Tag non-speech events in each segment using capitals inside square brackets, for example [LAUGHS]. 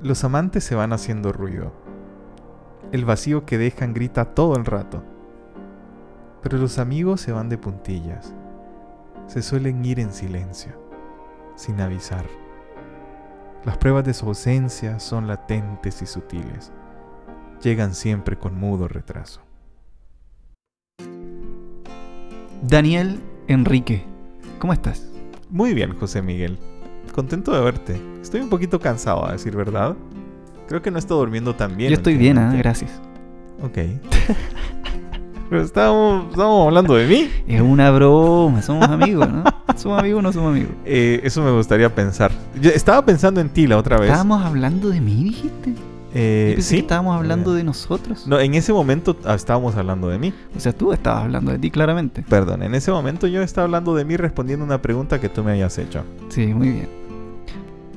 Los amantes se van haciendo ruido. El vacío que dejan grita todo el rato. Pero los amigos se van de puntillas. Se suelen ir en silencio, sin avisar. Las pruebas de su ausencia son latentes y sutiles. Llegan siempre con mudo retraso. Daniel Enrique, ¿cómo estás? Muy bien, José Miguel. Contento de verte. Estoy un poquito cansado, a decir verdad. Creo que no estoy durmiendo tan bien. Yo estoy bien, ¿eh? últimamente. gracias. Ok. [LAUGHS] Pero estábamos, estábamos hablando de mí. Es una broma, somos amigos, ¿no? [LAUGHS] ¿Somos amigos o no somos amigos? Eh, eso me gustaría pensar. Yo estaba pensando en ti la otra vez. ¿Estábamos hablando de mí, dijiste? Eh, Yo pensé sí. que estábamos hablando Eh, de nosotros. No, en ese momento ah, estábamos hablando de mí. O sea, tú estabas hablando de ti, claramente. Perdón, en ese momento yo estaba hablando de mí respondiendo una pregunta que tú me habías hecho. Sí, muy bien.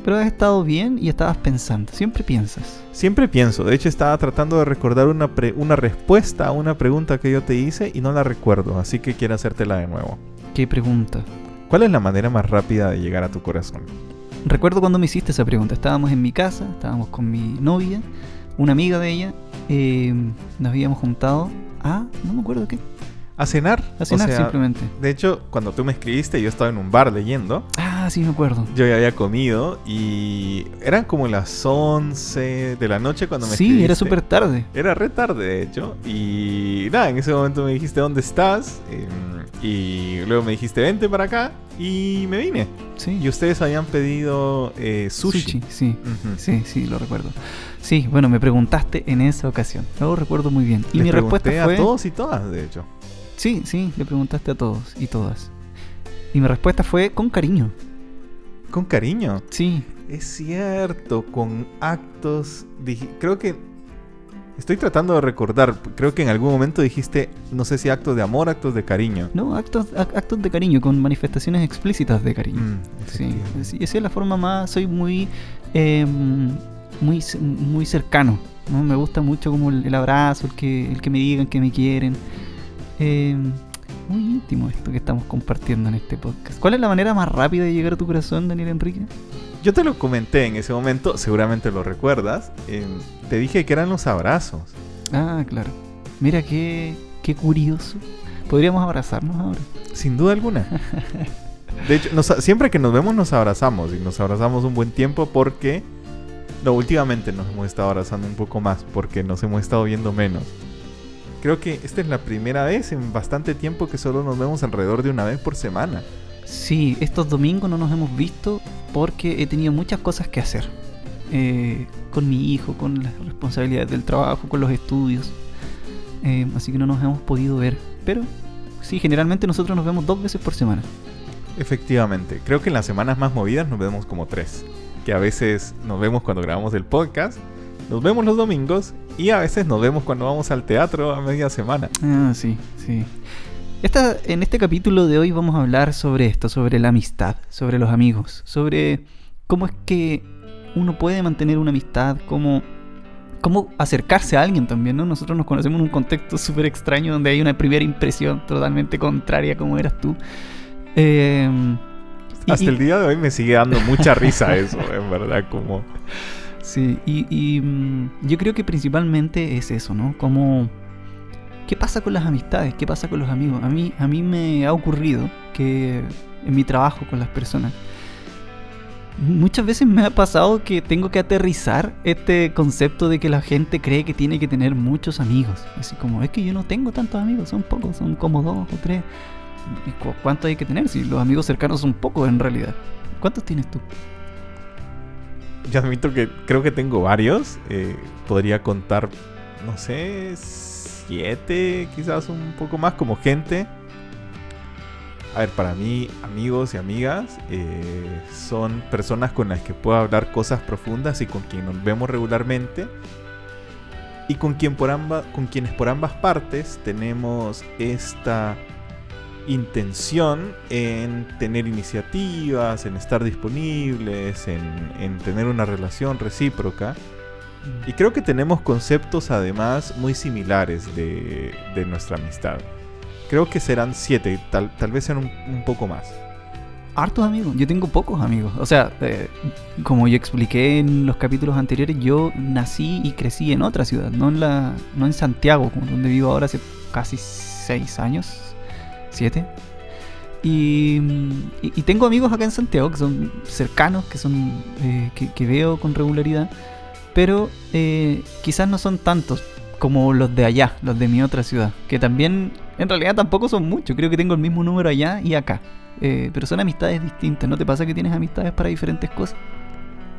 Pero has estado bien y estabas pensando. Siempre piensas. Siempre pienso, de hecho estaba tratando de recordar una, pre- una respuesta a una pregunta que yo te hice y no la recuerdo, así que quiero hacértela de nuevo. ¿Qué pregunta? ¿Cuál es la manera más rápida de llegar a tu corazón? Recuerdo cuando me hiciste esa pregunta. Estábamos en mi casa, estábamos con mi novia, una amiga de ella. eh, nos habíamos juntado a. No me acuerdo qué. A cenar. A cenar O sea, simplemente. De hecho, cuando tú me escribiste, yo estaba en un bar leyendo. Ah, sí, me acuerdo. Yo ya había comido y eran como las 11 de la noche cuando me Sí, escribiste. era súper tarde. Era re tarde, de hecho. Y nada, en ese momento me dijiste dónde estás. em, y luego me dijiste vente para acá. Y me vine. Sí. Y ustedes habían pedido eh, sushi. sí. Ujú. Sí, sí, lo recuerdo. Sí, bueno, me preguntaste en esa ocasión. Lo recuerdo muy bien. Y Les mi respuesta fue. a todos y todas, de hecho. Sí, sí, le preguntaste a todos y todas. Y mi respuesta fue con cariño. Con cariño. Sí, Es cierto, con actos. Creo que. Estoy tratando de recordar. Creo que en algún momento dijiste, no sé si actos de amor, actos de cariño. no, actos, ac- actos de cariño, con manifestaciones explícitas de cariño. Mm, Sí, esa es la forma más. Soy muy. eh, muy, muy cercano. ¿no? Me gusta mucho como el, el abrazo, el que, el que me digan que me quieren. Eh, muy íntimo esto que estamos compartiendo en este podcast. ¿Cuál es la manera más rápida de llegar a tu corazón, Daniel Enrique? Yo te lo comenté en ese momento, seguramente lo recuerdas. em, te dije que eran los abrazos. Ah, claro. Mira qué, qué curioso. Podríamos abrazarnos ahora. Sin duda alguna. [LAUGHS] De hecho, nos- siempre que nos vemos nos abrazamos y nos abrazamos un buen tiempo porque... No, últimamente nos hemos estado abrazando un poco más porque nos hemos estado viendo menos. Creo que esta es la primera vez en bastante tiempo que solo nos vemos alrededor de una vez por semana. Sí, estos domingos no nos hemos visto porque he tenido muchas cosas que hacer. Eh, con mi hijo, con las responsabilidades del trabajo, con los estudios. Eh, así que no nos hemos podido ver. Pero sí, generalmente nosotros nos vemos dos veces por semana. Efectivamente, creo que en las semanas más movidas nos vemos como tres. Que a veces nos vemos cuando grabamos el podcast, nos vemos los domingos y a veces nos vemos cuando vamos al teatro a media semana. Ah, sí, sí. Esta, en este capítulo de hoy vamos a hablar sobre esto, sobre la amistad, sobre los amigos, sobre cómo es que uno puede mantener una amistad, cómo, cómo acercarse a alguien también, ¿no? Nosotros nos conocemos en un contexto súper extraño donde hay una primera impresión totalmente contraria como eras tú. Eh, y- Hasta y- el día de hoy me sigue dando mucha risa eso, en verdad, como... Sí, y, y, mm, yo creo que principalmente es eso, ¿no? Como, ¿qué pasa con las amistades? ¿Qué pasa con los amigos? A mí, a mí me ha ocurrido que en mi trabajo con las personas, muchas veces me ha pasado que tengo que aterrizar este concepto de que la gente cree que tiene que tener muchos amigos. Así como, es que yo no tengo tantos amigos, son pocos, son como dos o tres. ¿Y cu- cuántos hay que tener? Si los amigos cercanos son pocos en realidad. ¿Cuántos tienes tú? Yo admito que creo que tengo varios. eh, podría contar, no sé, siete, quizás un poco más, como gente. A ver, para mí, amigos y amigas eh, son personas con las que puedo hablar cosas profundas y con quien nos vemos regularmente. Y con, quien por amba- con quienes por ambas partes tenemos esta intención en tener iniciativas, en estar disponibles, en, en tener una relación recíproca. Y creo que tenemos conceptos además muy similares de, de nuestra amistad. Creo que serán siete, tal, tal vez sean un, un poco más. hartos amigos. Yo tengo pocos amigos. O sea, eh, como yo expliqué en los capítulos anteriores, yo nací y crecí en otra ciudad, no en la, no en Santiago, como donde vivo ahora hace casi seis años, siete. Y, tengo amigos acá en Santiago que son cercanos, que son eh, que, que veo con regularidad, pero eh, quizás no son tantos como los de allá, los de mi otra ciudad, que también en realidad tampoco son muchos. Creo que tengo el mismo número allá y acá. Eh, pero son amistades distintas. ¿No te pasa que tienes amistades para diferentes cosas?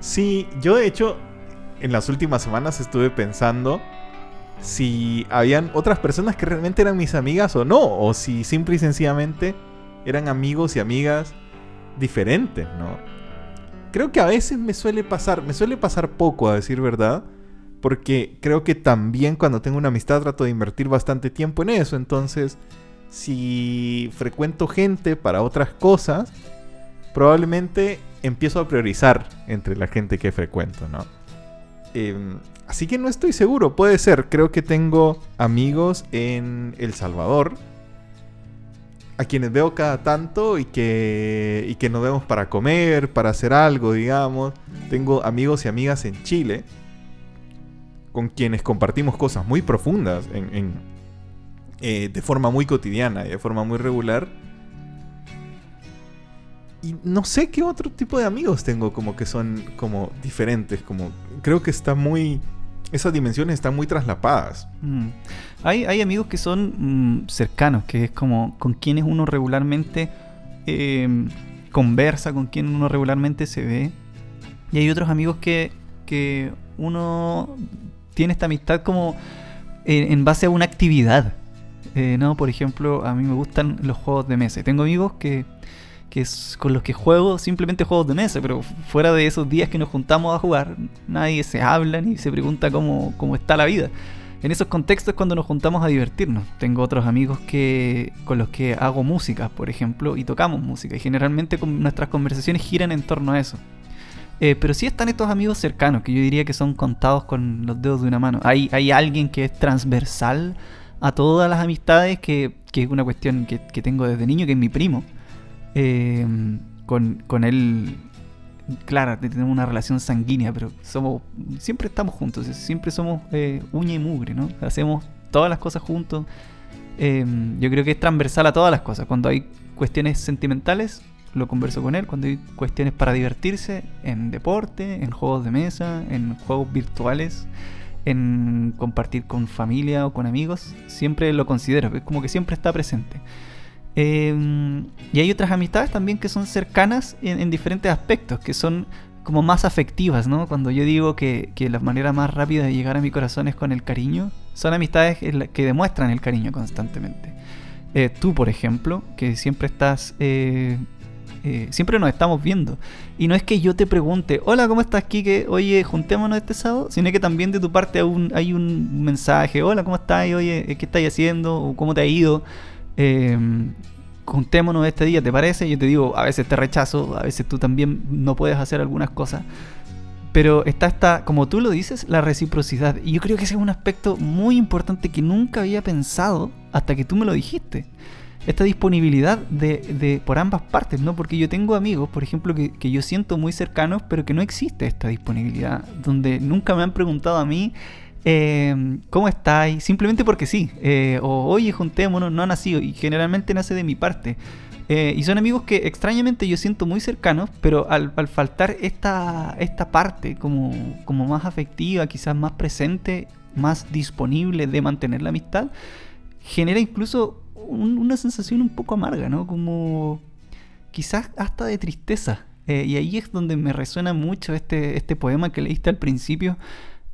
Sí, yo de hecho en las últimas semanas estuve pensando si habían otras personas que realmente eran mis amigas o no, o si simple y sencillamente eran amigos y amigas diferentes, ¿no? Creo que a veces me suele pasar, me suele pasar poco a decir verdad, porque creo que también cuando tengo una amistad trato de invertir bastante tiempo en eso, entonces si frecuento gente para otras cosas, probablemente empiezo a priorizar entre la gente que frecuento, ¿no? Em, así que no estoy seguro, puede ser. Creo que tengo amigos en El Salvador, a quienes veo cada tanto y que, y que nos vemos para comer, para hacer algo, digamos. Tengo amigos y amigas en Chile, con quienes compartimos cosas muy profundas, en, eh, de forma muy cotidiana y de forma muy regular. Y no sé qué otro tipo de amigos tengo como que son como diferentes, como creo que está muy esas dimensiones están muy traslapadas. Mm. Hay, amigos que son mm, cercanos, que es como con quienes uno regularmente eh, conversa, con quien uno regularmente se ve. Y hay otros amigos que, que uno tiene esta amistad como eh, en base a una actividad. Eh, ¿no? Por ejemplo, a mí me gustan los juegos de mesa. Tengo amigos que, que es con los que juego simplemente juegos de mesa, pero fuera de esos días que nos juntamos a jugar, nadie se habla ni se pregunta cómo, cómo está la vida. En esos contextos es cuando nos juntamos a divertirnos. Tengo otros amigos que con los que hago música, por ejemplo, y tocamos música. Y generalmente con- nuestras conversaciones giran en torno a eso. Eh, pero sí están estos amigos cercanos, que yo diría que son contados con los dedos de una mano. Hay, hay alguien que es transversal a todas las amistades, que, que es una cuestión que, que tengo desde niño, que es mi primo. Eh, con, él, claro, tenemos una relación sanguínea, pero somos siempre estamos juntos, siempre somos eh, uña y mugre, ¿no? Hacemos todas las cosas juntos. Eh, yo creo que es transversal a todas las cosas. Cuando hay cuestiones sentimentales, lo converso con él. Cuando hay cuestiones para divertirse, en deporte, en juegos de mesa, en juegos virtuales, en compartir con familia o con amigos, siempre lo considero. Es como que siempre está presente. Eh, y hay otras amistades también que son cercanas en, en diferentes aspectos, que son como más afectivas, ¿no? Cuando yo digo que, que la manera más rápida de llegar a mi corazón es con el cariño, son amistades que demuestran el cariño constantemente. Eh, tú, por ejemplo, que siempre estás... eh, eh, siempre nos estamos viendo. Y no es que yo te pregunte, hola, ¿cómo estás, Kike? Oye, juntémonos este sábado. Sino que también de tu parte hay un, hay un mensaje, hola, ¿cómo estás? Oye, ¿qué estás haciendo? ¿O ¿Cómo te ha ido? Eh, juntémonos este día, ¿te parece? Yo te digo, a veces te rechazo, a veces tú también no puedes hacer algunas cosas. Pero está esta, como tú lo dices, la reciprocidad. Y yo creo que ese es un aspecto muy importante que nunca había pensado hasta que tú me lo dijiste. Esta disponibilidad de, de- por ambas partes, ¿no? Porque yo tengo amigos, por ejemplo, que, que yo siento muy cercanos, pero que no existe esta disponibilidad. Donde nunca me han preguntado a mí, eh, ¿cómo estáis? Simplemente porque sí. eh, o, oye, juntémonos, no ha nacido. Y generalmente nace de mi parte. Eh, y son amigos que extrañamente yo siento muy cercanos, pero al, al faltar esta, esta parte como, como más afectiva, quizás más presente, más disponible de mantener la amistad, genera incluso un- una sensación un poco amarga, ¿no? Como quizás hasta de tristeza. Eh, y ahí es donde me resuena mucho este, este poema que leíste al principio,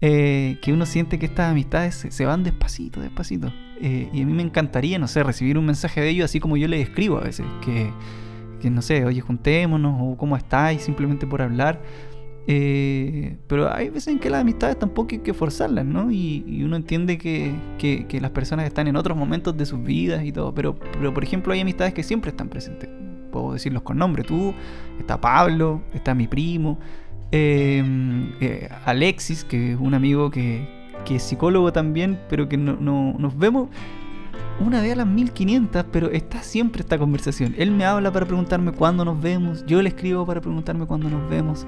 eh, que uno siente que estas amistades se, se van despacito, despacito. Eh, y a mí me encantaría, no sé, recibir un mensaje de ellos así como yo les escribo a veces, que, que no sé, oye, juntémonos, o cómo estáis, simplemente por hablar. Eh, pero hay veces en que las amistades tampoco hay que forzarlas, ¿no? Y, y uno entiende que, que- que las personas están en otros momentos de sus vidas y todo. Pero, pero, por ejemplo, hay amistades que siempre están presentes. Puedo decirlos con nombre. Tú, está Pablo, está mi primo, eh, eh, Alexis, que es un amigo que, que es psicólogo también, pero que no, no- nos vemos una vez a las 1500, pero está siempre esta conversación. Él me habla para preguntarme cuándo nos vemos, yo le escribo para preguntarme cuándo nos vemos.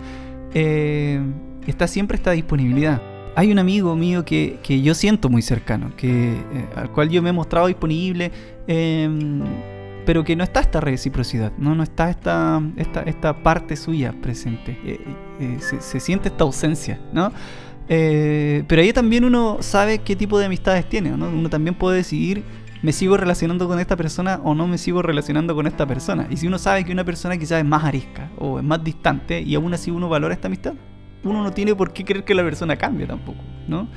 Eh, está siempre esta disponibilidad. Hay un amigo mío que, yo siento muy cercano, que, eh, al cual yo me he mostrado disponible, em, pero que no está esta reciprocidad, no, no está esta, esta, esta parte suya presente. Eh, se, se, siente esta ausencia, ¿no? pero ahí también uno sabe qué tipo de amistades tiene, ¿no? Uno también puede decidir me sigo relacionando con esta persona o no me sigo relacionando con esta persona. Y si uno sabe que una persona quizás es más arisca o es más distante y aún así uno valora esta amistad, uno no tiene por qué creer que la persona cambie tampoco, ¿no?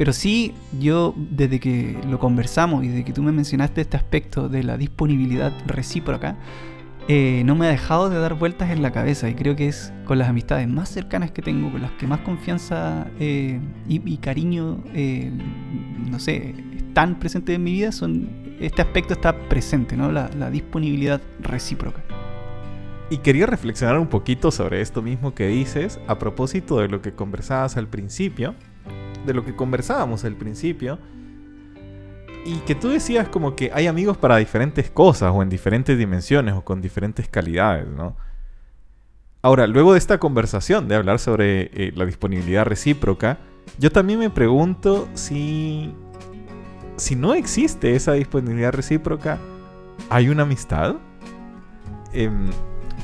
Pero sí, yo desde que lo conversamos y desde que tú me mencionaste este aspecto de la disponibilidad recíproca, eh, no me ha dejado de dar vueltas en la cabeza y creo que es con las amistades más cercanas que tengo, con las que más confianza eh, y, cariño, eh, no sé, tan presente en mi vida, son este aspecto está presente, ¿no? La, disponibilidad recíproca. Y quería reflexionar un poquito sobre esto mismo que dices a propósito de lo que conversabas al principio, de lo que conversábamos al principio, y que tú decías como que hay amigos para diferentes cosas o en diferentes dimensiones o con diferentes calidades, ¿no? Ahora, luego de esta conversación de hablar sobre eh, la disponibilidad recíproca, yo también me pregunto si si no existe esa disponibilidad recíproca, ¿hay una amistad? Em,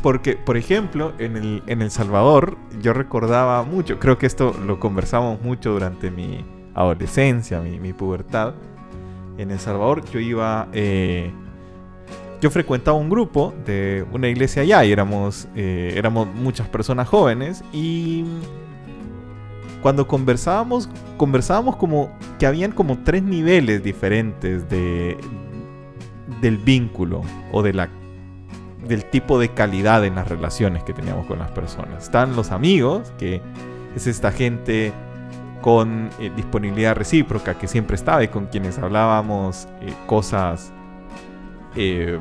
porque, por ejemplo, en el, en el Salvador, yo recordaba mucho, creo que esto lo conversamos mucho durante mi adolescencia, mi, pubertad. En El Salvador yo iba... Eh, yo frecuentaba un grupo de una iglesia allá y éramos, eh, éramos muchas personas jóvenes y cuando conversábamos, conversábamos como que habían como tres niveles diferentes de, del vínculo o de la, del tipo de calidad en las relaciones que teníamos con las personas. Están los amigos, que es esta gente con eh, disponibilidad recíproca que siempre estaba y con quienes hablábamos eh, cosas, em,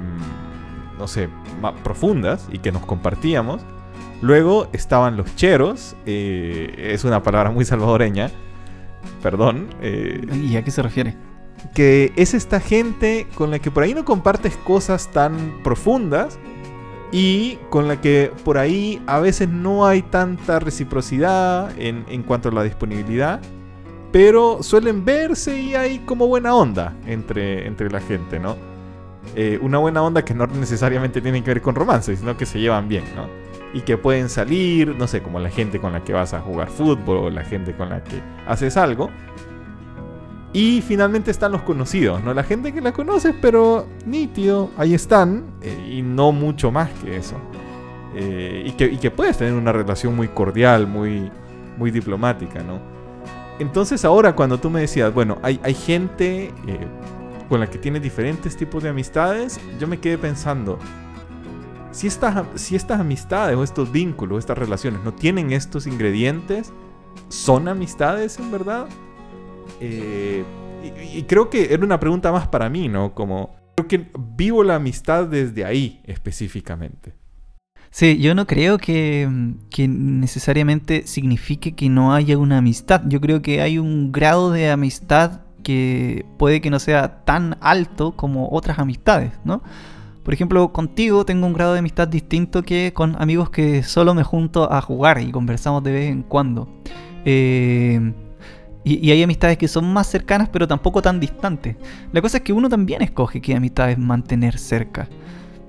no sé, más profundas y que nos compartíamos. Luego estaban los cheros, eh, es una palabra muy salvadoreña, perdón. ¿Y a qué se refiere? Que es esta gente con la que por ahí no compartes cosas tan profundas y con la que por ahí a veces no hay tanta reciprocidad en, cuanto a la disponibilidad, pero suelen verse y hay como buena onda entre, entre la gente, ¿no? Eh, una buena onda que no necesariamente tiene que ver con romance, sino que se llevan bien, ¿no? y que pueden salir, no sé, como la gente con la que vas a jugar fútbol o la gente con la que haces algo. Y finalmente están los conocidos, ¿no? La gente que la conoces, pero nítido, ahí están, eh, y no mucho más que eso. Eh, y, que, puedes tener una relación muy cordial, muy, muy diplomática, ¿no? Entonces ahora cuando tú me decías, bueno, hay, hay gente eh, con la que tienes diferentes tipos de amistades, yo me quedé pensando, si estas, si estas amistades o estos vínculos, estas relaciones no tienen estos ingredientes, ¿son amistades en verdad? Eh, y, creo que era una pregunta más para mí, ¿no? Como, creo que vivo la amistad desde ahí específicamente. Sí, yo no creo que, que, necesariamente signifique que no haya una amistad. Yo creo que hay un grado de amistad que puede que no sea tan alto como otras amistades, ¿no? Por ejemplo, contigo tengo un grado de amistad distinto que con amigos que solo me junto a jugar y conversamos de vez en cuando. Eh, y, hay amistades que son más cercanas pero tampoco tan distantes. La cosa es que uno también escoge qué amistades mantener cerca.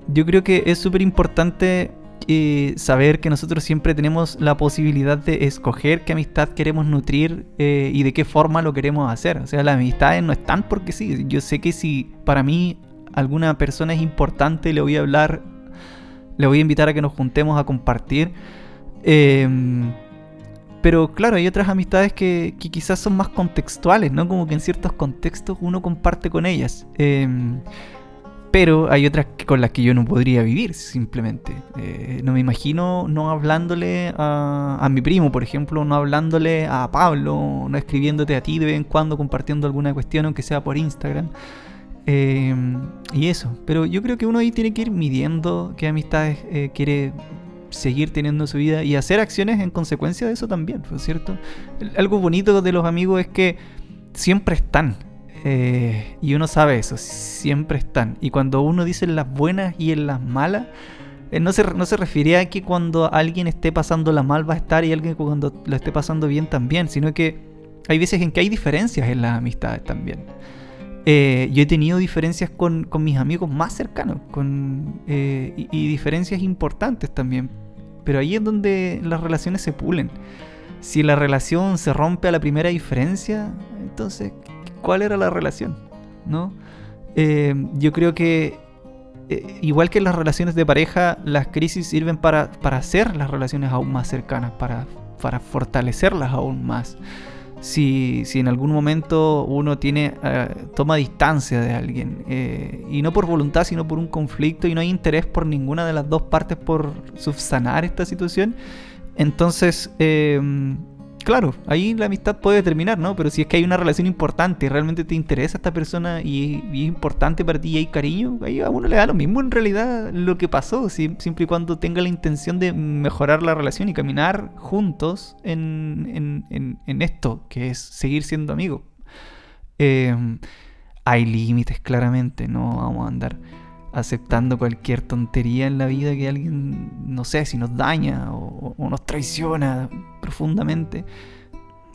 Yo creo que es súper importante eh, saber que nosotros siempre tenemos la posibilidad de escoger qué amistad queremos nutrir eh, y de qué forma lo queremos hacer. O sea, las amistades no están porque sí. Yo sé que si para mí alguna persona es importante, le voy a hablar, le voy a invitar a que nos juntemos a compartir. Em, pero claro, hay otras amistades que, quizás son más contextuales, ¿no? Como que en ciertos contextos uno comparte con ellas. Em, pero hay otras con las que yo no podría vivir, simplemente. Eh, no me imagino no hablándole a, mi primo, por ejemplo, no hablándole a Pablo, no escribiéndote a ti de vez en cuando, compartiendo alguna cuestión, aunque sea por Instagram. Em, y eso, pero yo creo que uno ahí tiene que ir midiendo qué amistades eh, quiere seguir teniendo en su vida y hacer acciones en consecuencia de eso también, ¿no es cierto? Algo bonito de los amigos es que siempre están. Eh, y uno sabe eso, siempre están. Y cuando uno dice en las buenas y en las malas, eh, no, se, no se refiere a que cuando alguien esté pasando la mal va a estar y alguien cuando lo esté pasando bien también, sino que hay veces en que hay diferencias en las amistades también. Eh, yo he tenido diferencias con, con mis amigos más cercanos con, y diferencias importantes también. Pero ahí es donde las relaciones se pulen. Si la relación se rompe a la primera diferencia, entonces, ¿cuál era la relación? ¿No? Eh, yo creo que, eh, igual que las relaciones de pareja, las crisis sirven para, para hacer las relaciones aún más cercanas, para, para fortalecerlas aún más. Si, si, en algún momento uno tiene eh, toma distancia de alguien y no por voluntad sino por un conflicto y no hay interés por ninguna de las dos partes por subsanar esta situación entonces claro, ahí la amistad puede terminar, ¿no? Pero si es que hay una relación importante realmente te interesa esta persona y, es importante para ti y hay cariño, ahí a uno le da lo mismo en realidad lo que pasó, siempre y cuando tenga la intención de mejorar la relación y caminar juntos en, esto, que es seguir siendo amigos. Em, hay límites, claramente, no vamos a andar aceptando cualquier tontería en la vida que alguien, no sé, si nos daña o, nos traiciona profundamente.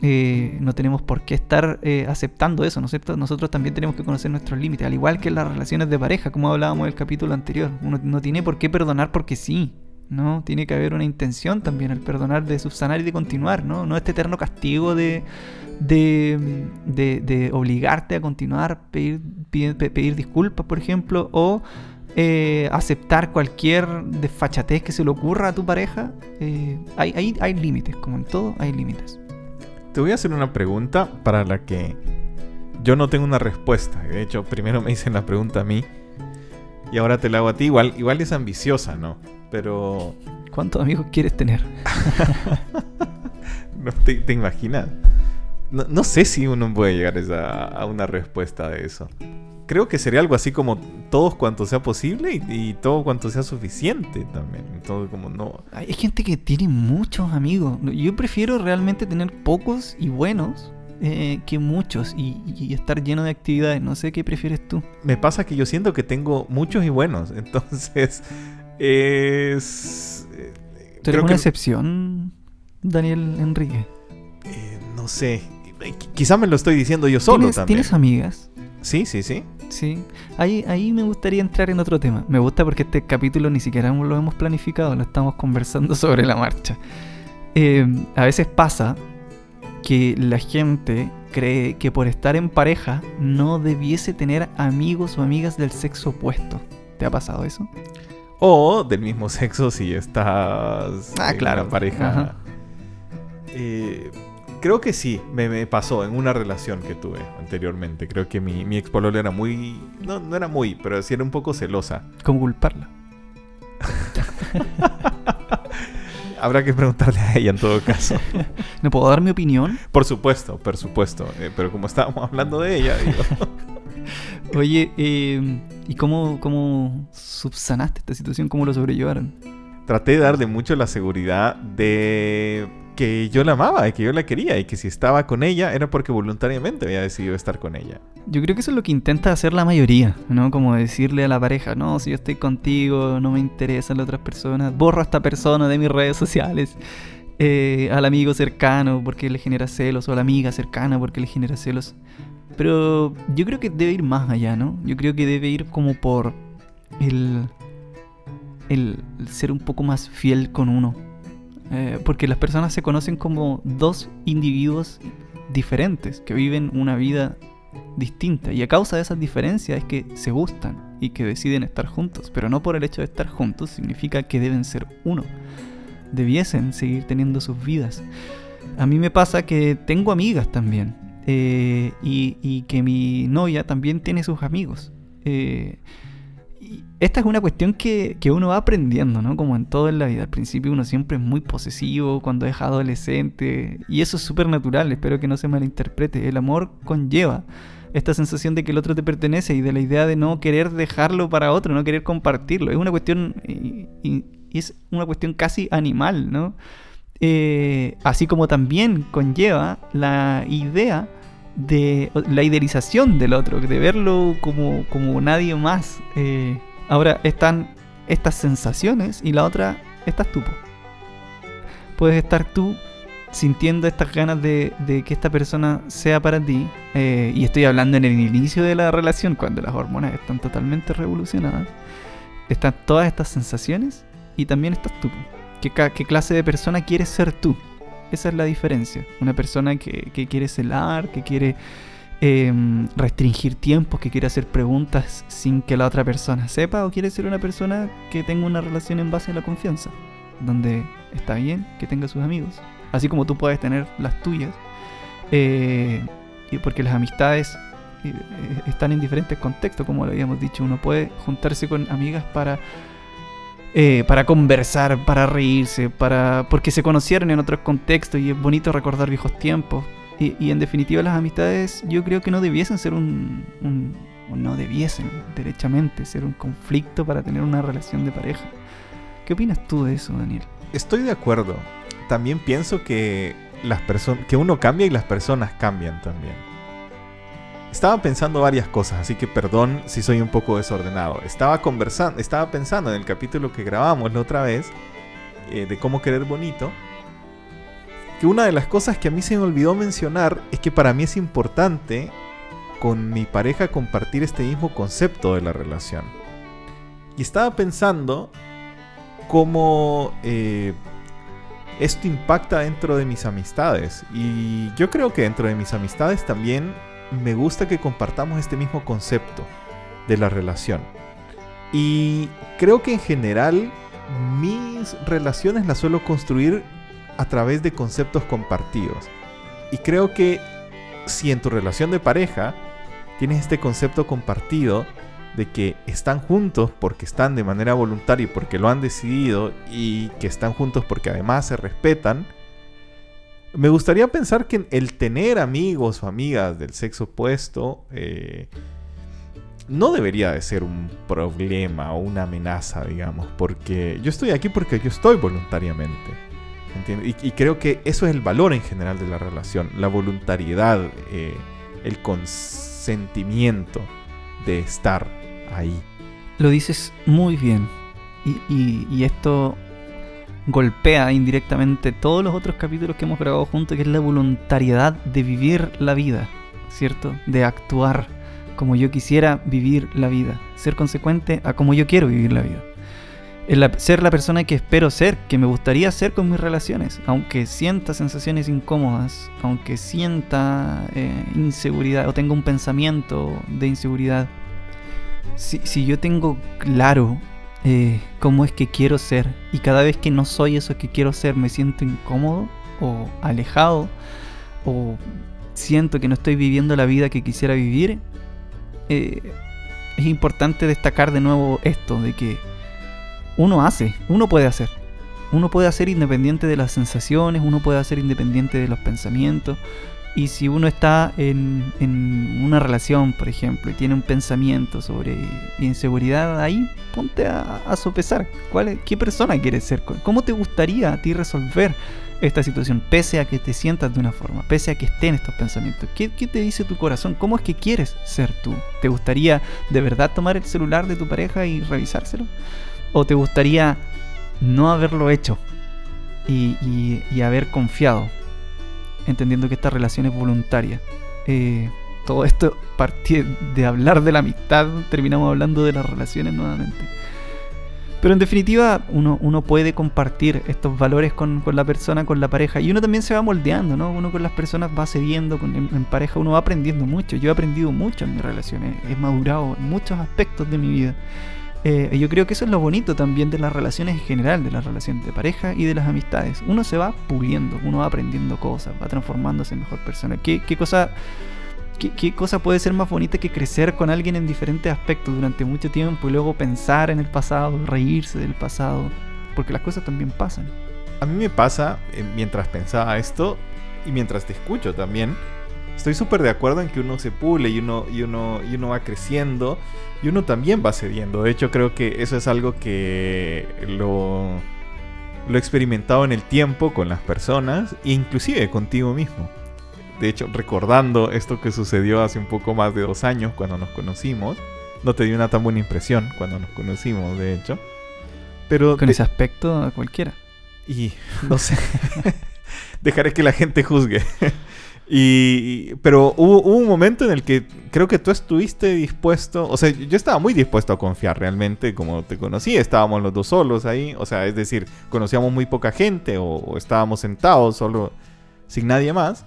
Eh, no tenemos por qué estar eh, aceptando eso, ¿no es cierto? Nosotros también tenemos que conocer nuestros límites, al igual que en las relaciones de pareja, como hablábamos en el capítulo anterior. Uno no tiene por qué perdonar porque sí, ¿no? Tiene que haber una intención también al perdonar, de subsanar y de continuar, ¿no? No este eterno castigo de, de, de, obligarte a continuar, pedir, pedir disculpas, por ejemplo, o eh, aceptar cualquier desfachatez que se le ocurra a tu pareja, eh, hay, hay, límites, como en todo, hay límites. Te voy a hacer una pregunta para la que yo no tengo una respuesta. De hecho, primero me hice la pregunta a mí y ahora te la hago a ti. Igual, igual es ambiciosa, ¿no? Pero... ¿Cuántos amigos quieres tener? [LAUGHS] no te, imaginas. No, sé si uno puede llegar a una respuesta de eso creo que sería algo así como todos cuanto sea posible y, todo cuanto sea suficiente también. Todo como no. Hay gente que tiene muchos amigos. Yo prefiero realmente tener pocos y buenos eh, que muchos y, estar lleno de actividades. No sé qué prefieres tú. Me pasa que yo siento que tengo muchos y buenos. [LAUGHS] Entonces es. Eh, ¿Tú eres una excepción, Daniel Enrique? Eh, no sé. Quizá me lo estoy diciendo yo solo ¿Tienes, también. ¿Tienes amigas? Sí, sí, sí. Sí, ahí, ahí me gustaría entrar en otro tema. Me gusta porque este capítulo ni siquiera lo hemos planificado, lo estamos conversando [LAUGHS] sobre la marcha. Eh, a veces pasa que la gente cree que por estar en pareja no debiese tener amigos o amigas del sexo opuesto. ¿Te ha pasado eso? O del mismo [LAUGHS] sexo si estás ah, en claro. una pareja. Eh, Creo que sí, me, pasó en una relación que tuve anteriormente. Creo que mi, mi ex pololo era muy. No, no era muy, pero sí era un poco celosa. ¿Cómo culparla? [LAUGHS] Habrá que preguntarle a ella en todo caso. [LAUGHS] ¿No puedo dar mi opinión? Por supuesto, por supuesto. Eh, pero como estábamos hablando de ella, digo. [LAUGHS] Oye, eh, ¿y cómo, cómo subsanaste esta situación? ¿Cómo lo sobrellevaron? Traté de darle mucho la seguridad de que yo la amaba y que yo la quería y que si estaba con ella era porque voluntariamente había decidido estar con ella. Yo creo que eso es lo que intenta hacer la mayoría, ¿no? Como decirle a la pareja, no, si yo estoy contigo, no me interesan las otras personas, borro a esta persona de mis redes sociales. Eh, al amigo cercano porque le genera celos o a la amiga cercana porque le genera celos. Pero yo creo que debe ir más allá, ¿no? Yo creo que debe ir como por el, el ser un poco más fiel con uno eh, porque las personas se conocen como dos individuos diferentes que viven una vida distinta y a causa de esas diferencias es que se gustan y que deciden estar juntos, pero no por el hecho de estar juntos significa que deben ser uno, debiesen seguir teniendo sus vidas. A mí me pasa que tengo amigas también eh, y, que mi novia también tiene sus amigos. Eh, esta es una cuestión que, uno va aprendiendo, ¿no? Como en todo en la vida. Al principio uno siempre es muy posesivo cuando es adolescente. Y eso es súper natural, espero que no se malinterprete. El amor conlleva esta sensación de que el otro te pertenece y de la idea de no querer dejarlo para otro, no querer compartirlo. Es una cuestión, es una cuestión casi animal, ¿no? Eh, así como también conlleva la idea de la idealización del otro, de verlo como, como nadie más. Eh, ahora están estas sensaciones y la otra estás tú. Puedes estar tú sintiendo estas ganas de, que esta persona sea para ti. Eh, y estoy hablando en el inicio de la relación, cuando las hormonas están totalmente revolucionadas. Están todas estas sensaciones y también estás tú. ¿Qué, qué clase de persona quieres ser tú? Esa es la diferencia. Una persona que, que quiere celar, que quiere em, restringir tiempos, que quiere hacer preguntas sin que la otra persona sepa, o quiere ser una persona que tenga una relación en base a la confianza, donde está bien que tenga sus amigos, así como tú puedes tener las tuyas, eh, porque las amistades eh, están en diferentes contextos, como lo habíamos dicho, uno puede juntarse con amigas para eh, para conversar, para reírse, para porque se conocieron en otros contextos y es bonito recordar viejos tiempos. Y, en definitiva las amistades yo creo que no debiesen ser un, no debiesen derechamente ser un conflicto para tener una relación de pareja. ¿Qué opinas tú de eso, Daniel? Estoy de acuerdo. También pienso que las personas que uno cambia y las personas cambian también. Estaba pensando varias cosas, así que perdón si soy un poco desordenado. Estaba conversando, estaba pensando en el capítulo que grabamos la otra vez eh, de cómo querer bonito. Que una de las cosas que a mí se me olvidó mencionar es que para mí es importante con mi pareja compartir este mismo concepto de la relación. Y estaba pensando cómo eh, esto impacta dentro de mis amistades. Y yo creo que dentro de mis amistades también me gusta que compartamos este mismo concepto de la relación. Y creo que en general mis relaciones las suelo construir a través de conceptos compartidos. Y creo que si en tu relación de pareja tienes este concepto compartido de que están juntos porque están de manera voluntaria y porque lo han decidido y que están juntos porque además se respetan, me gustaría pensar que el tener amigos o amigas del sexo opuesto eh, no debería de ser un problema o una amenaza, digamos, porque yo estoy aquí porque yo estoy voluntariamente. Y, creo que eso es el valor en general de la relación, la voluntariedad, eh, el consentimiento de estar ahí. Lo dices muy bien. y esto golpea indirectamente todos los otros capítulos que hemos grabado juntos, que es la voluntariedad de vivir la vida, ¿cierto? De actuar como yo quisiera vivir la vida, ser consecuente a como yo quiero vivir la vida. ser la persona que espero ser, que me gustaría ser con mis relaciones, aunque sienta sensaciones incómodas, aunque sienta eh, inseguridad o tenga un pensamiento de inseguridad. Si, si yo tengo claro eh, cómo es que quiero ser. Y cada vez que no soy eso que quiero ser, me siento incómodo o alejado o siento que no estoy viviendo la vida que quisiera vivir. Eh, es importante destacar de nuevo esto, de que uno hace, uno puede hacer. Uno puede hacer independiente de las sensaciones, uno puede hacer independiente de los pensamientos. Y si uno está en, una relación, por ejemplo, y tiene un pensamiento sobre inseguridad, ahí ponte a, sopesar. ¿Cuál ¿Qué persona quieres ser? ¿Cómo te gustaría a ti resolver esta situación? Pese a que te sientas de una forma, pese a que estén estos pensamientos. ¿Qué, qué te dice tu corazón? ¿Cómo es que quieres ser tú? ¿Te gustaría de verdad tomar el celular de tu pareja y revisárselo? ¿O te gustaría no haberlo hecho y, y haber confiado? Entendiendo que esta relación es voluntaria. Eh, todo esto, partir de hablar de la amistad, terminamos hablando de las relaciones nuevamente. Pero en definitiva, uno, uno puede compartir estos valores con, la persona, con la pareja, y uno también se va moldeando, ¿no? Uno con las personas va cediendo, con, en, pareja uno va aprendiendo mucho. Yo he aprendido mucho en mis relaciones, he madurado en muchos aspectos de mi vida. Eh, yo creo que eso es lo bonito también de las relaciones en general, de las relaciones de pareja y de las amistades. Uno se va puliendo, uno va aprendiendo cosas, va transformándose en mejor persona. ¿Qué, qué cosa, qué, cosa puede ser más bonita que crecer con alguien en diferentes aspectos durante mucho tiempo y luego pensar en el pasado, reírse del pasado? Porque las cosas también pasan. A mí me pasa, eh, mientras pensaba esto y mientras te escucho también, estoy súper de acuerdo en que uno se pule y uno, y, uno, y uno va creciendo y uno también va cediendo. De hecho, creo que eso es algo que lo, lo he experimentado en el tiempo con las personas e inclusive contigo mismo. de hecho, recordando esto que sucedió hace un poco más de dos años cuando nos conocimos, no te dio una tan buena impresión cuando nos conocimos, de hecho. Pero Con ese aspecto, cualquiera. y no sé, [LAUGHS] dejaré que la gente juzgue. Y, pero hubo, hubo un momento en el que creo que tú estuviste dispuesto, o sea, yo estaba muy dispuesto a confiar realmente, como te conocí, estábamos los dos solos ahí, o sea, es decir, conocíamos muy poca gente o, o estábamos sentados solo sin nadie más.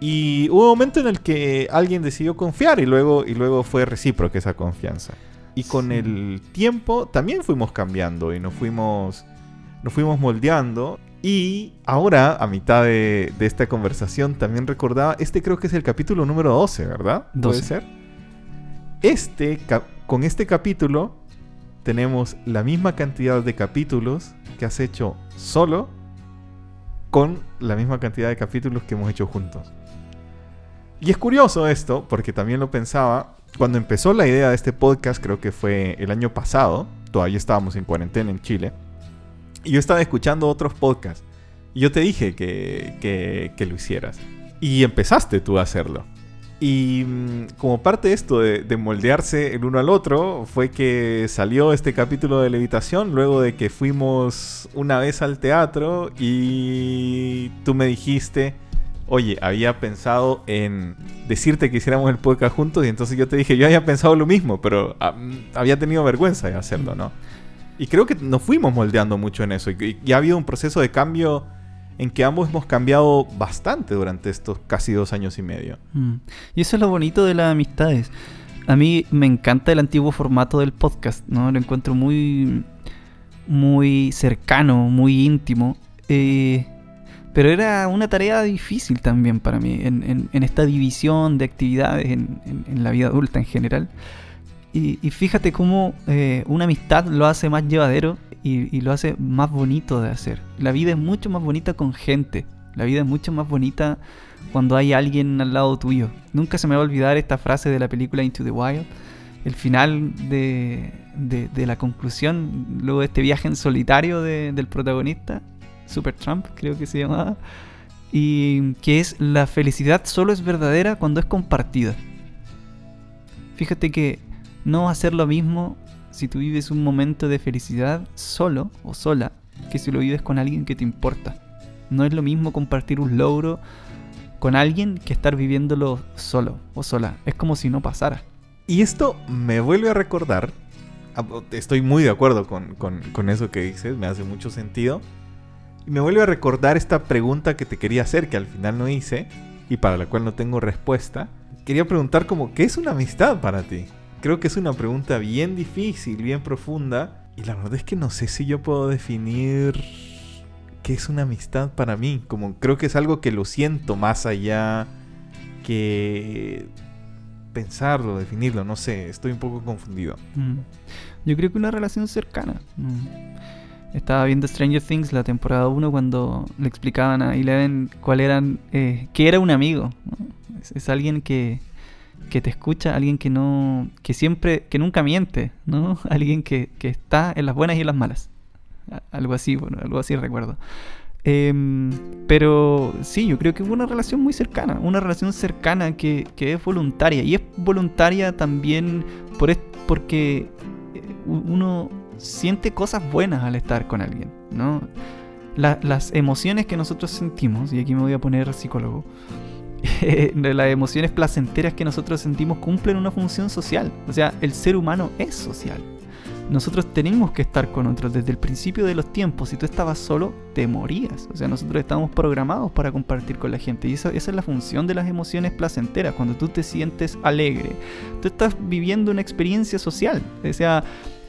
Y hubo un momento en el que alguien decidió confiar y luego, y luego fue recíproca esa confianza. Y con Sí. el tiempo también fuimos cambiando y nos fuimos, nos fuimos moldeando. Y ahora, a mitad de, de esta conversación, también recordaba, este creo que es el capítulo número 12, ¿verdad? ¿Puede 12. ser? Este, con este capítulo tenemos la misma cantidad de capítulos que has hecho solo con la misma cantidad de capítulos que hemos hecho juntos. Y es curioso esto, porque también lo pensaba, cuando empezó la idea de este podcast, creo que fue el año pasado, todavía estábamos en cuarentena en Chile, yo estaba escuchando otros podcasts, y yo te dije que, que, que lo hicieras. Y empezaste tú a hacerlo. Y mm, como parte de esto de, de moldearse el uno al otro, fue que salió este capítulo de levitación luego de que fuimos una vez al teatro y tú me dijiste, oye, había pensado en decirte que hiciéramos el podcast juntos y entonces yo te dije, yo había pensado lo mismo, pero ah, mm, había tenido vergüenza de hacerlo, ¿no? Y creo que nos fuimos moldeando mucho en eso y, y ha habido un proceso de cambio en que ambos hemos cambiado bastante durante estos casi dos años y medio. Mm. Y eso es lo bonito de las amistades. A mí me encanta el antiguo formato del podcast, ¿no? Lo encuentro muy, muy cercano, muy íntimo. eh, pero era una tarea difícil también para mí, en, esta división de actividades en la vida adulta en general. Y, fíjate cómo eh, una amistad lo hace más llevadero y, lo hace más bonito de hacer. La vida es mucho más bonita con gente. La vida es mucho más bonita cuando hay alguien al lado tuyo. Nunca se me va a olvidar esta frase de la película Into the Wild. El final de, de- de la conclusión, luego de este viaje en solitario de- del protagonista, Super Trump creo que se llamaba, y que es la felicidad solo es verdadera cuando es compartida. Fíjate que no va a ser lo mismo si tú vives un momento de felicidad solo o sola que si lo vives con alguien que te importa. No es lo mismo compartir un logro con alguien que estar viviéndolo solo o sola. Es como si no pasara. Y esto me vuelve a recordar, ah, estoy muy de acuerdo con, con- con eso que dices, me hace mucho sentido, y me vuelve a recordar esta pregunta que te quería hacer, que al final no hice, y para la cual no tengo respuesta. Quería preguntar como, ¿qué es una amistad para ti? Creo que es una pregunta bien difícil, bien profunda, y la verdad es que no sé si yo puedo definir qué es una amistad para mí, como creo que es algo que lo siento más allá que pensarlo, definirlo, no sé, estoy un poco confundido. Mm. Yo creo que una relación cercana. Estaba viendo Stranger Things la temporada 1 cuando le explicaban a Eleven cuál eran, eh, qué era un amigo. es alguien que, que te escucha, alguien que no, que siempre, que nunca miente, ¿no? [LAUGHS] Alguien que, que está en las buenas y en las malas. Algo así, bueno, algo así recuerdo. Em, pero sí, yo creo que hubo una relación muy cercana, una relación cercana que, que es voluntaria. Y es voluntaria también por porque eh, uno siente cosas buenas al estar con alguien, ¿no? La- las emociones que nosotros sentimos, y aquí me voy a poner psicólogo, [LAUGHS] las emociones placenteras que nosotros sentimos cumplen una función social. O sea, el ser humano es social. Nosotros tenemos que estar con otros desde el principio de los tiempos. Si tú estabas solo, te morías. O sea, nosotros estamos programados para compartir con la gente. Y esa, es la función de las emociones placenteras. Cuando tú te sientes alegre, tú estás viviendo una experiencia social. O sea,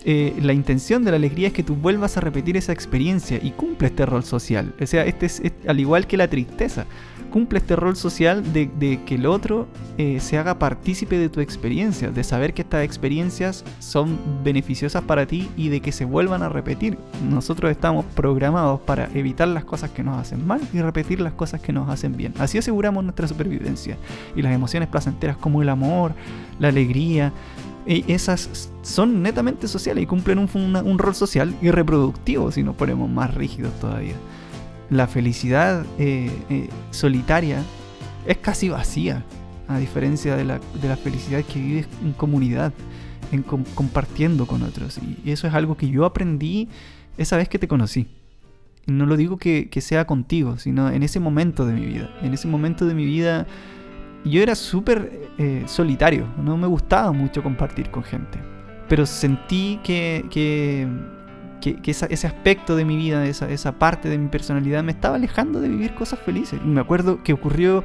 eh, la intención de la alegría es que tú vuelvas a repetir esa experiencia y cumple este rol social. O sea, este es, al igual que la tristeza, cumple este rol social de, de que el otro eh, se haga partícipe de tu experiencia, de saber que estas experiencias son beneficiosas para ti y de que se vuelvan a repetir. Nosotros estamos programados para evitar las cosas que nos hacen mal y repetir las cosas que nos hacen bien. Así aseguramos nuestra supervivencia. Y las emociones placenteras como el amor, la alegría, eh, esas son netamente sociales y cumplen un, un rol social y reproductivo si nos ponemos más rígidos todavía. La felicidad eh, eh, solitaria es casi vacía, a diferencia de la, de la felicidad que vives en comunidad, en compartiendo con otros. Y eso es algo que yo aprendí esa vez que te conocí. No lo digo que, sea contigo, sino en ese momento de mi vida. En ese momento de mi vida yo era súper eh, solitario, no me gustaba mucho compartir con gente. Pero sentí que, ese aspecto de mi vida, esa, esa parte de mi personalidad me estaba alejando de vivir cosas felices. Y me acuerdo que ocurrió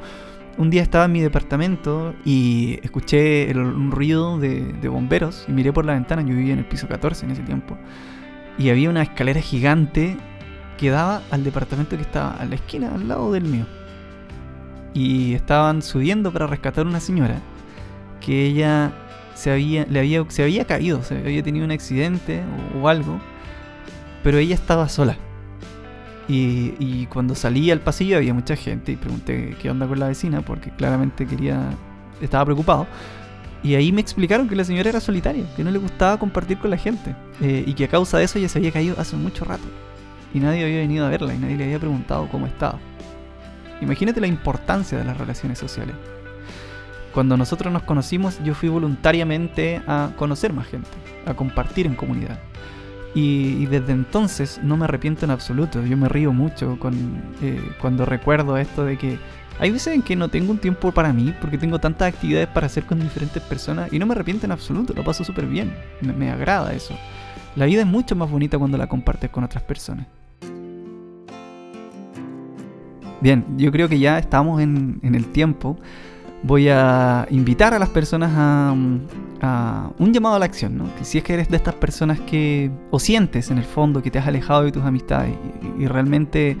un día estaba en mi departamento y escuché el, un ruido de, de, bomberos y miré por la ventana, yo vivía en el piso 14 en ese tiempo, y había una escalera gigante que daba al departamento que estaba a la esquina, al lado del mío. Y estaban subiendo para rescatar a una señora que ella se había, le había, se había caído, se había tenido un accidente o, algo, pero ella estaba sola. Y, y, cuando salí al pasillo había mucha gente y pregunté qué onda con la vecina porque claramente quería, estaba preocupado. Y ahí me explicaron que la señora era solitaria, que no le gustaba compartir con la gente eh, y que a causa de eso ella se había caído hace mucho rato. Y nadie había venido a verla y nadie le había preguntado cómo estaba. Imagínate la importancia de las relaciones sociales. Cuando nosotros nos conocimos, yo fui voluntariamente a conocer más gente, a compartir en comunidad. Y, desde entonces no me arrepiento en absoluto. Yo me río mucho eh, cuando recuerdo esto de que hay veces en que no tengo un tiempo para mí porque tengo tantas actividades para hacer con diferentes personas y no me arrepiento en absoluto, lo paso súper bien, me, agrada eso. La vida es mucho más bonita cuando la compartes con otras personas. Bien, yo creo que ya estamos en, el tiempo. Voy a invitar a las personas a, un llamado a la acción, ¿no? Si es que eres de estas personas que, o sientes en el fondo que te has alejado de tus amistades y realmente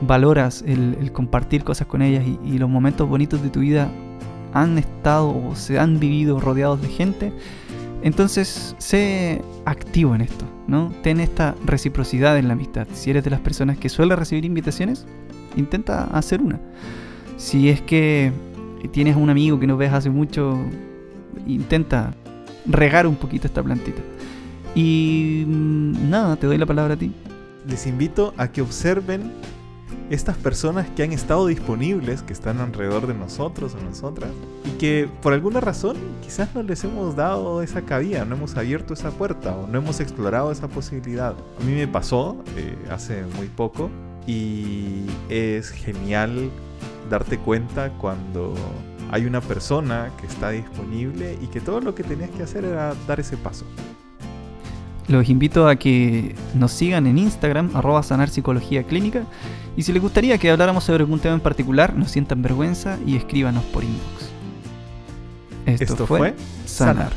valoras el, compartir cosas con ellas y, los momentos bonitos de tu vida han estado o se han vivido rodeados de gente, entonces sé activo en esto, ¿no? Ten esta reciprocidad en la amistad. Si eres de las personas que suele recibir invitaciones, intenta hacer una. Si es que tienes un amigo que no ves hace mucho, intenta regar un poquito esta plantita. Y mm, nada, te doy la palabra a ti. Les invito a que observen estas personas que han estado disponibles, que están alrededor de nosotros o nosotras, y que por alguna razón quizás no les hemos dado esa cabida, no hemos abierto esa puerta o no hemos explorado esa posibilidad. A mí me pasó eh, hace muy poco y es genial darte cuenta cuando hay una persona que está disponible y que todo lo que tenías que hacer era dar ese paso. Los invito a que nos sigan en Instagram, arroba sanar psicología clínica. Y si les gustaría que habláramos sobre algún tema en particular, no sientan vergüenza y escríbanos por inbox. Esto, fue, sanar.